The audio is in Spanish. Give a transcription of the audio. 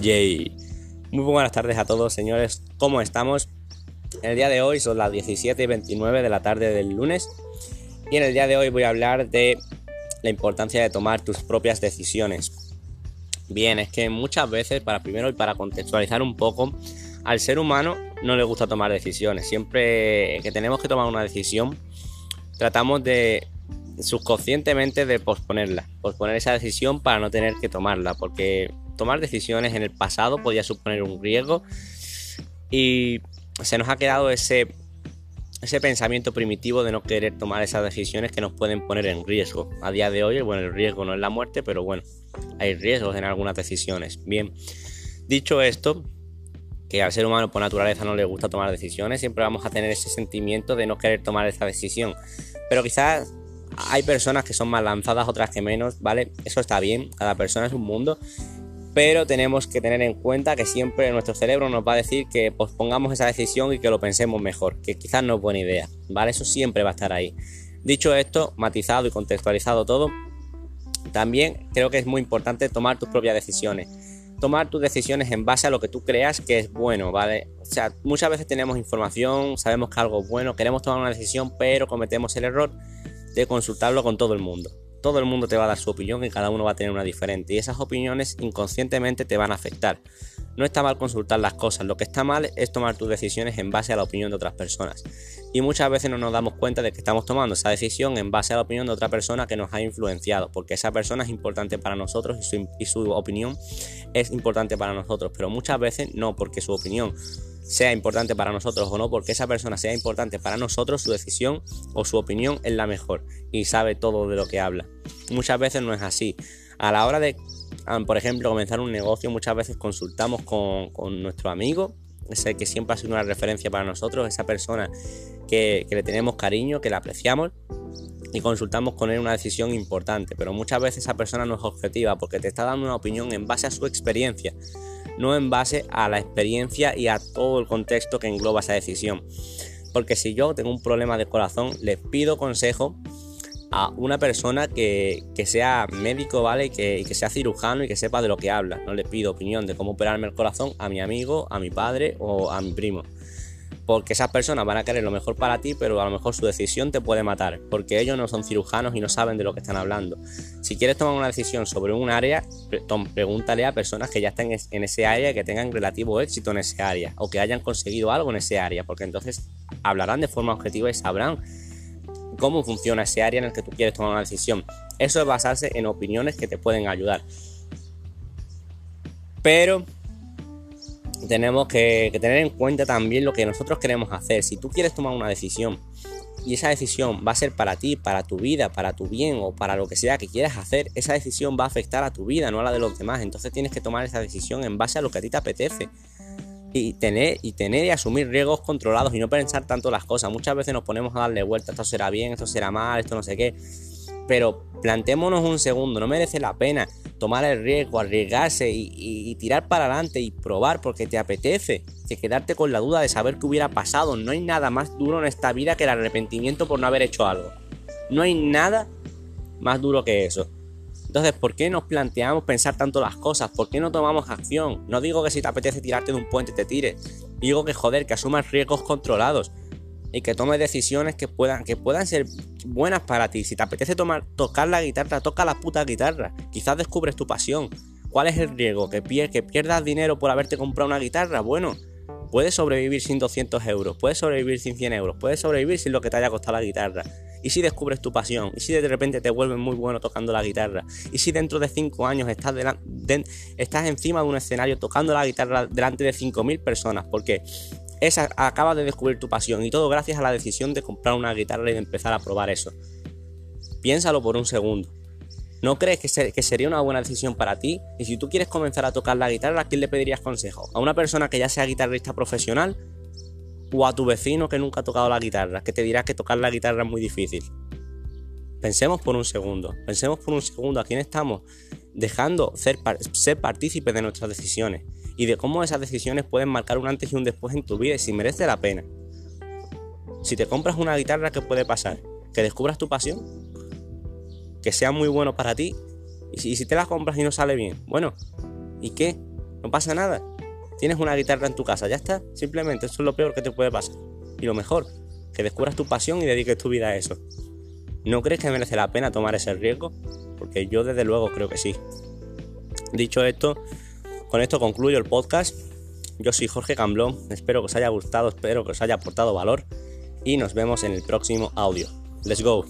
Yay. Muy buenas tardes a todos, señores. ¿Cómo estamos? El día de hoy son las 17 y 29 de la tarde del lunes. Y en el día de hoy voy a hablar de la importancia de tomar tus propias decisiones. Bien, es que muchas veces, para primero y para contextualizar un poco, al ser humano no le gusta tomar decisiones. Siempre que tenemos que tomar una decisión, tratamos de subconscientemente de posponerla, posponer esa decisión para no tener que tomarla, porque tomar decisiones en el pasado podía suponer un riesgo y se nos ha quedado ese, ese pensamiento primitivo de no querer tomar esas decisiones que nos pueden poner en riesgo. A día de hoy, bueno, el riesgo no es la muerte, pero bueno, hay riesgos en algunas decisiones. Bien, dicho esto, que al ser humano por naturaleza no le gusta tomar decisiones, siempre vamos a tener ese sentimiento de no querer tomar esa decisión. Pero quizás hay personas que son más lanzadas, otras que menos, ¿vale? Eso está bien, cada persona es un mundo pero tenemos que tener en cuenta que siempre nuestro cerebro nos va a decir que pospongamos esa decisión y que lo pensemos mejor, que quizás no es buena idea, ¿vale? Eso siempre va a estar ahí. Dicho esto, matizado y contextualizado todo, también creo que es muy importante tomar tus propias decisiones. Tomar tus decisiones en base a lo que tú creas que es bueno, ¿vale? O sea, muchas veces tenemos información, sabemos que algo es bueno, queremos tomar una decisión, pero cometemos el error de consultarlo con todo el mundo todo el mundo te va a dar su opinión y cada uno va a tener una diferente. Y esas opiniones inconscientemente te van a afectar. No está mal consultar las cosas, lo que está mal es tomar tus decisiones en base a la opinión de otras personas. Y muchas veces no nos damos cuenta de que estamos tomando esa decisión en base a la opinión de otra persona que nos ha influenciado, porque esa persona es importante para nosotros y su, opinión es importante para nosotros, pero muchas veces no, porque su opinión sea importante para nosotros o no, porque esa persona sea importante para nosotros, su decisión o su opinión es la mejor y sabe todo de lo que habla. Muchas veces no es así. A la hora de, por ejemplo, comenzar un negocio, muchas veces consultamos con, nuestro amigo, ese que siempre ha sido una referencia para nosotros, esa persona que, que le tenemos cariño, que la apreciamos y consultamos con él una decisión importante, pero muchas veces esa persona no es objetiva porque te está dando una opinión en base a su experiencia no en base a la experiencia y a todo el contexto que engloba esa decisión. Porque si yo tengo un problema de corazón, le pido consejo a una persona que, sea médico, ¿vale? Y que, que, sea cirujano y que sepa de lo que habla. No le pido opinión de cómo operarme el corazón a mi amigo, a mi padre o a mi primo porque esas personas van a querer lo mejor para ti, pero a lo mejor su decisión te puede matar, porque ellos no son cirujanos y no saben de lo que están hablando. Si quieres tomar una decisión sobre un área, pregúntale a personas que ya estén en ese área, que tengan relativo éxito en ese área, o que hayan conseguido algo en ese área, porque entonces hablarán de forma objetiva y sabrán cómo funciona ese área en el que tú quieres tomar una decisión. Eso es basarse en opiniones que te pueden ayudar. Pero tenemos que, tener en cuenta también lo que nosotros queremos hacer. Si tú quieres tomar una decisión y esa decisión va a ser para ti, para tu vida, para tu bien o para lo que sea que quieras hacer, esa decisión va a afectar a tu vida, no a la de los demás. Entonces tienes que tomar esa decisión en base a lo que a ti te apetece. Y tener, y tener y asumir riesgos controlados y no pensar tanto las cosas. Muchas veces nos ponemos a darle vuelta, esto será bien, esto será mal, esto no sé qué. Pero plantémonos un segundo, no merece la pena tomar el riesgo, arriesgarse y, tirar para adelante y probar porque te apetece, que quedarte con la duda de saber qué hubiera pasado. No hay nada más duro en esta vida que el arrepentimiento por no haber hecho algo. No hay nada más duro que eso. Entonces, ¿por qué nos planteamos pensar tanto las cosas? ¿Por qué no tomamos acción? No digo que si te apetece tirarte de un puente te tires. Digo que joder, que asumas riesgos controlados y que tomes decisiones que puedan, que puedan ser buenas para ti. Si te apetece tomar, tocar la guitarra, toca la puta guitarra. Quizás descubres tu pasión. ¿Cuál es el riesgo? ¿Que, que pierdas dinero por haberte comprado una guitarra? Bueno, puedes sobrevivir sin 200 euros, puedes sobrevivir sin 100 euros, puedes sobrevivir sin lo que te haya costado la guitarra. ¿Y si descubres tu pasión? ¿Y si de repente te vuelves muy bueno tocando la guitarra? ¿Y si dentro de 5 años estás, encima de un escenario tocando la guitarra delante de 5.000 personas? Porque esa, acabas de descubrir tu pasión y todo gracias a la decisión de comprar una guitarra y de empezar a probar eso. Piénsalo por un segundo. ¿No crees que, sería una buena decisión para ti? Y si tú quieres comenzar a tocar la guitarra, ¿a quién le pedirías consejo? ¿A una persona que ya sea guitarrista profesional? ¿O a tu vecino que nunca ha tocado la guitarra, que te dirá que tocar la guitarra es muy difícil? Pensemos por un segundo, pensemos por un segundo a quién estamos dejando ser, ser de nuestras decisiones y de cómo esas decisiones pueden marcar un antes y un después en tu vida y si merece la pena. Si te compras una guitarra, ¿qué puede pasar? Que descubras tu pasión, que sea muy bueno para ti y si, te la compras y no sale bien, bueno, ¿y qué? No pasa nada. Tienes una guitarra en tu casa, ya está. Simplemente eso es lo peor que te puede pasar. Y lo mejor, que descubras tu pasión y dediques tu vida a eso. ¿No crees que merece la pena tomar ese riesgo? Porque yo desde luego creo que sí. Dicho esto, con esto concluyo el podcast. Yo soy Jorge Camblón, espero que os haya gustado, espero que os haya aportado valor y nos vemos en el próximo audio. Let's go.